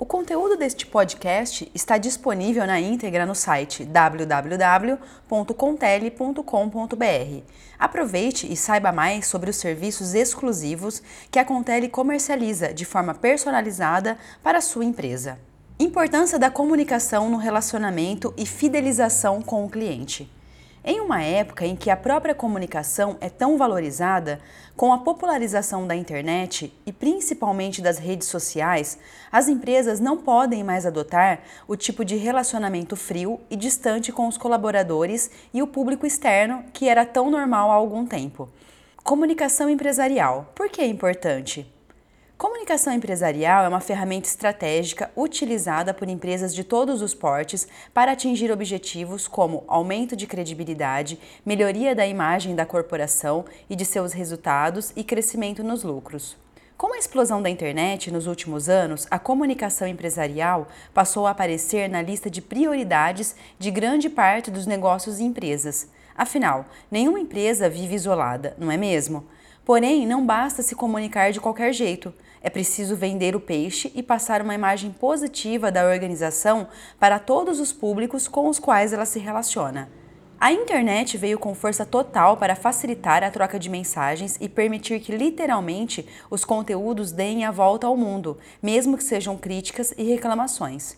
O conteúdo deste podcast está disponível na íntegra no site www.contele.com.br. Aproveite e saiba mais sobre os serviços exclusivos que a Contele comercializa de forma personalizada para a sua empresa. Importância da comunicação no relacionamento e fidelização com o cliente. Em uma época em que a própria comunicação é tão valorizada, com a popularização da internet e principalmente das redes sociais, as empresas não podem mais adotar o tipo de relacionamento frio e distante com os colaboradores e o público externo que era tão normal há algum tempo. Comunicação empresarial. Por que é importante? Comunicação empresarial é uma ferramenta estratégica utilizada por empresas de todos os portes para atingir objetivos como aumento de credibilidade, melhoria da imagem da corporação e de seus resultados e crescimento nos lucros. Com a explosão da internet nos últimos anos, a comunicação empresarial passou a aparecer na lista de prioridades de grande parte dos negócios e empresas. Afinal, nenhuma empresa vive isolada, não é mesmo? Porém, não basta se comunicar de qualquer jeito. É preciso vender o peixe e passar uma imagem positiva da organização para todos os públicos com os quais ela se relaciona. A internet veio com força total para facilitar a troca de mensagens e permitir que literalmente os conteúdos deem a volta ao mundo, mesmo que sejam críticas e reclamações.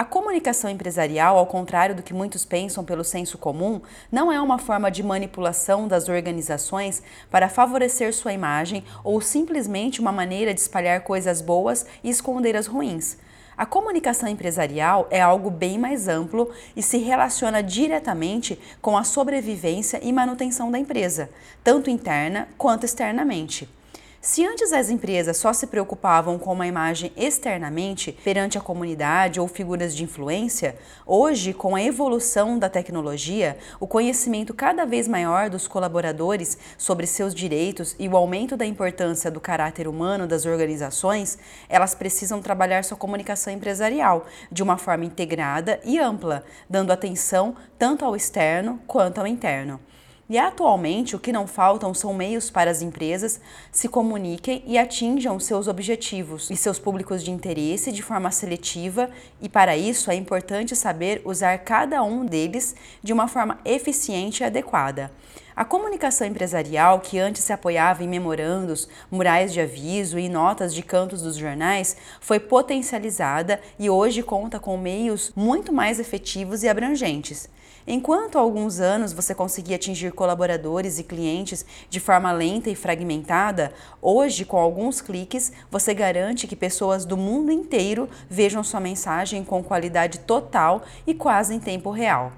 A comunicação empresarial, ao contrário do que muitos pensam pelo senso comum, não é uma forma de manipulação das organizações para favorecer sua imagem ou simplesmente uma maneira de espalhar coisas boas e esconder as ruins. A comunicação empresarial é algo bem mais amplo e se relaciona diretamente com a sobrevivência e manutenção da empresa, tanto interna quanto externamente. Se antes as empresas só se preocupavam com uma imagem externamente perante a comunidade ou figuras de influência, hoje, com a evolução da tecnologia, o conhecimento cada vez maior dos colaboradores sobre seus direitos e o aumento da importância do caráter humano das organizações, elas precisam trabalhar sua comunicação empresarial de uma forma integrada e ampla, dando atenção tanto ao externo quanto ao interno. E atualmente o que não faltam são meios para as empresas se comuniquem e atinjam seus objetivos e seus públicos de interesse de forma seletiva, e para isso é importante saber usar cada um deles de uma forma eficiente e adequada. A comunicação empresarial, que antes se apoiava em memorandos, murais de aviso e notas de cantos dos jornais, foi potencializada e hoje conta com meios muito mais efetivos e abrangentes. Enquanto há alguns anos você conseguia atingir colaboradores e clientes de forma lenta e fragmentada, hoje, com alguns cliques, você garante que pessoas do mundo inteiro vejam sua mensagem com qualidade total e quase em tempo real.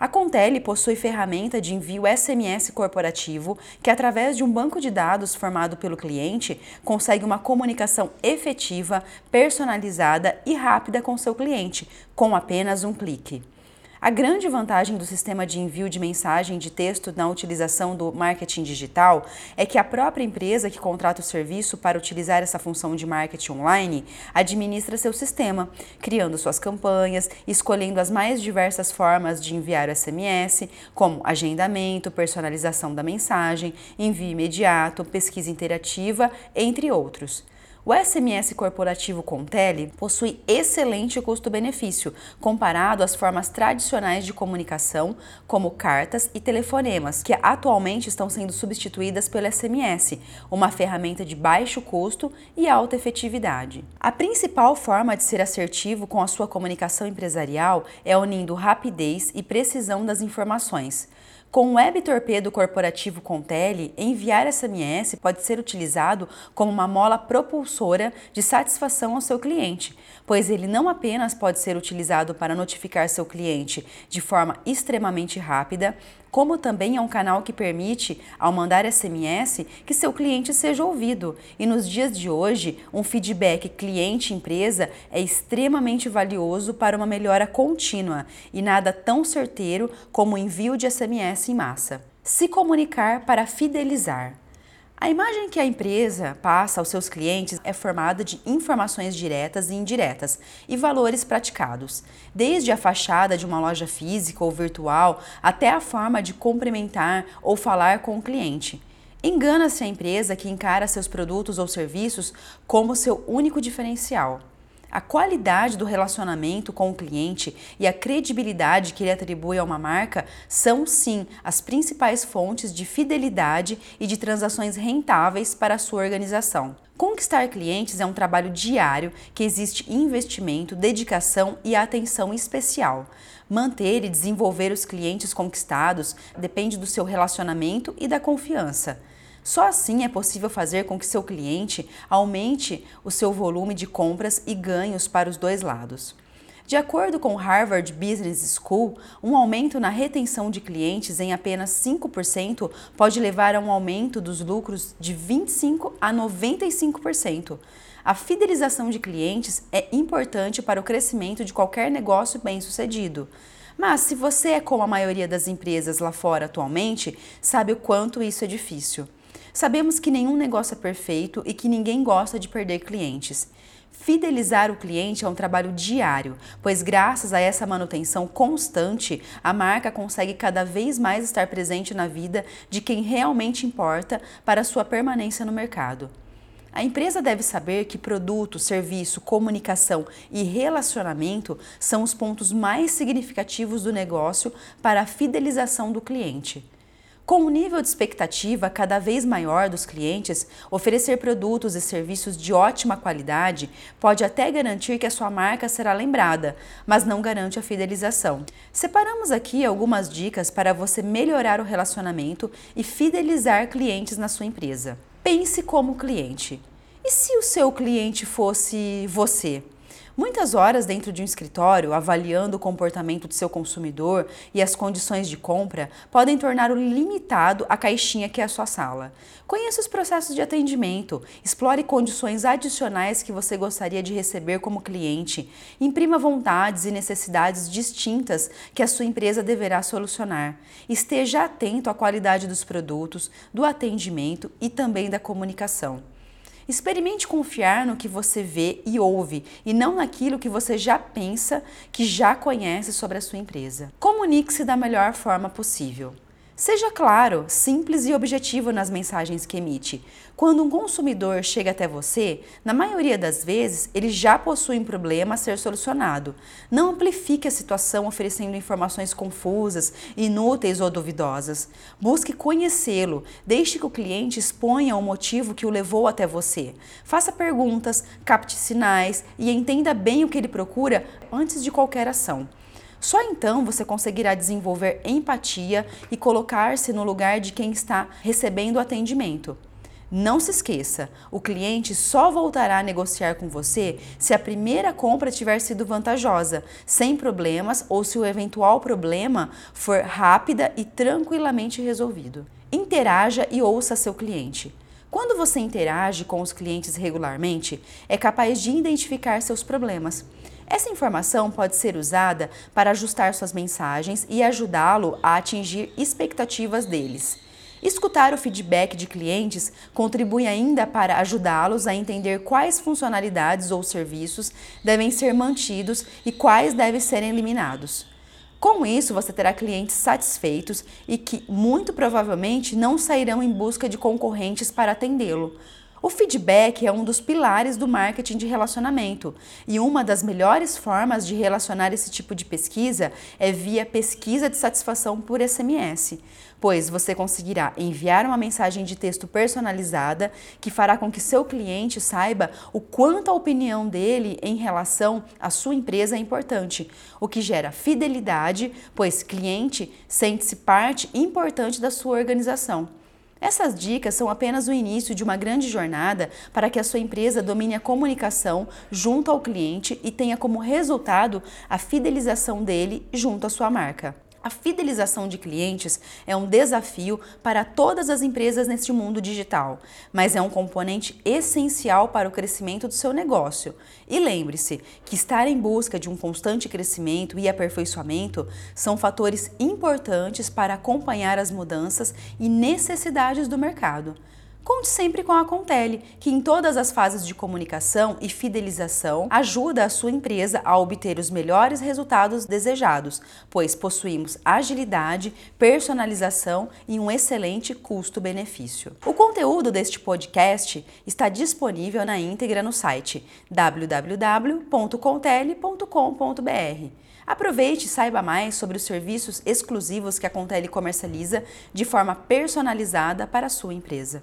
A Contele possui ferramenta de envio SMS corporativo que, através de um banco de dados formado pelo cliente, consegue uma comunicação efetiva, personalizada e rápida com seu cliente, com apenas um clique. A grande vantagem do sistema de envio de mensagem de texto na utilização do marketing digital é que a própria empresa que contrata o serviço para utilizar essa função de marketing online administra seu sistema, criando suas campanhas, escolhendo as mais diversas formas de enviar o SMS, como agendamento, personalização da mensagem, envio imediato, pesquisa interativa, entre outros. O SMS corporativo com tele possui excelente custo-benefício comparado às formas tradicionais de comunicação, como cartas e telefonemas, que atualmente estão sendo substituídas pelo SMS, uma ferramenta de baixo custo e alta efetividade. A principal forma de ser assertivo com a sua comunicação empresarial é unindo rapidez e precisão das informações. Com o Web Torpedo Corporativo Contele, enviar SMS pode ser utilizado como uma mola propulsora de satisfação ao seu cliente, pois ele não apenas pode ser utilizado para notificar seu cliente de forma extremamente rápida, como também é um canal que permite, ao mandar SMS, que seu cliente seja ouvido. E nos dias de hoje, um feedback cliente-empresa é extremamente valioso para uma melhora contínua e nada tão certeiro como o envio de SMS em massa. Se comunicar para fidelizar. A imagem que a empresa passa aos seus clientes é formada de informações diretas e indiretas e valores praticados, desde a fachada de uma loja física ou virtual até a forma de cumprimentar ou falar com o cliente. Engana-se a empresa que encara seus produtos ou serviços como seu único diferencial. A qualidade do relacionamento com o cliente e a credibilidade que ele atribui a uma marca são, sim, as principais fontes de fidelidade e de transações rentáveis para a sua organização. Conquistar clientes é um trabalho diário que existe investimento, dedicação e atenção especial. Manter e desenvolver os clientes conquistados depende do seu relacionamento e da confiança. Só assim é possível fazer com que seu cliente aumente o seu volume de compras e ganhos para os dois lados. De acordo com Harvard Business School, um aumento na retenção de clientes em apenas 5% pode levar a um aumento dos lucros de 25 a 95%. A fidelização de clientes é importante para o crescimento de qualquer negócio bem-sucedido. Mas se você é como a maioria das empresas lá fora atualmente, sabe o quanto isso é difícil. Sabemos que nenhum negócio é perfeito e que ninguém gosta de perder clientes. Fidelizar o cliente é um trabalho diário, pois graças a essa manutenção constante, a marca consegue cada vez mais estar presente na vida de quem realmente importa para sua permanência no mercado. A empresa deve saber que produto, serviço, comunicação e relacionamento são os pontos mais significativos do negócio para a fidelização do cliente. Com o nível de expectativa cada vez maior dos clientes, oferecer produtos e serviços de ótima qualidade pode até garantir que a sua marca será lembrada, mas não garante a fidelização. Separamos aqui algumas dicas para você melhorar o relacionamento e fidelizar clientes na sua empresa. Pense como cliente. E se o seu cliente fosse você? Muitas horas dentro de um escritório, avaliando o comportamento do seu consumidor e as condições de compra, podem tornar o limitado a caixinha que é a sua sala. Conheça os processos de atendimento, explore condições adicionais que você gostaria de receber como cliente, imprima vontades e necessidades distintas que a sua empresa deverá solucionar. Esteja atento à qualidade dos produtos, do atendimento e também da comunicação. Experimente confiar no que você vê e ouve e não naquilo que você já pensa, que já conhece sobre a sua empresa. Comunique-se da melhor forma possível. Seja claro, simples e objetivo nas mensagens que emite. Quando um consumidor chega até você, na maioria das vezes ele já possui um problema a ser solucionado. Não amplifique a situação oferecendo informações confusas, inúteis ou duvidosas. Busque conhecê-lo, deixe que o cliente exponha o motivo que o levou até você. Faça perguntas, capte sinais e entenda bem o que ele procura antes de qualquer ação. Só então você conseguirá desenvolver empatia e colocar-se no lugar de quem está recebendo o atendimento. Não se esqueça, o cliente só voltará a negociar com você se a primeira compra tiver sido vantajosa, sem problemas ou se o eventual problema for rápida e tranquilamente resolvido. Interaja e ouça seu cliente. Quando você interage com os clientes regularmente, é capaz de identificar seus problemas. Essa informação pode ser usada para ajustar suas mensagens e ajudá-lo a atingir expectativas deles. Escutar o feedback de clientes contribui ainda para ajudá-los a entender quais funcionalidades ou serviços devem ser mantidos e quais devem ser eliminados. Com isso, você terá clientes satisfeitos e que, muito provavelmente, não sairão em busca de concorrentes para atendê-lo. O feedback é um dos pilares do marketing de relacionamento e uma das melhores formas de relacionar esse tipo de pesquisa é via pesquisa de satisfação por SMS, pois você conseguirá enviar uma mensagem de texto personalizada que fará com que seu cliente saiba o quanto a opinião dele em relação à sua empresa é importante, o que gera fidelidade, pois cliente sente-se parte importante da sua organização. Essas dicas são apenas o início de uma grande jornada para que a sua empresa domine a comunicação junto ao cliente e tenha como resultado a fidelização dele junto à sua marca. A fidelização de clientes é um desafio para todas as empresas neste mundo digital, mas é um componente essencial para o crescimento do seu negócio. E lembre-se que estar em busca de um constante crescimento e aperfeiçoamento são fatores importantes para acompanhar as mudanças e necessidades do mercado. Conte sempre com a Contele, que em todas as fases de comunicação e fidelização ajuda a sua empresa a obter os melhores resultados desejados, pois possuímos agilidade, personalização e um excelente custo-benefício. O conteúdo deste podcast está disponível na íntegra no site www.contele.com.br. Aproveite e saiba mais sobre os serviços exclusivos que a Contele comercializa de forma personalizada para a sua empresa.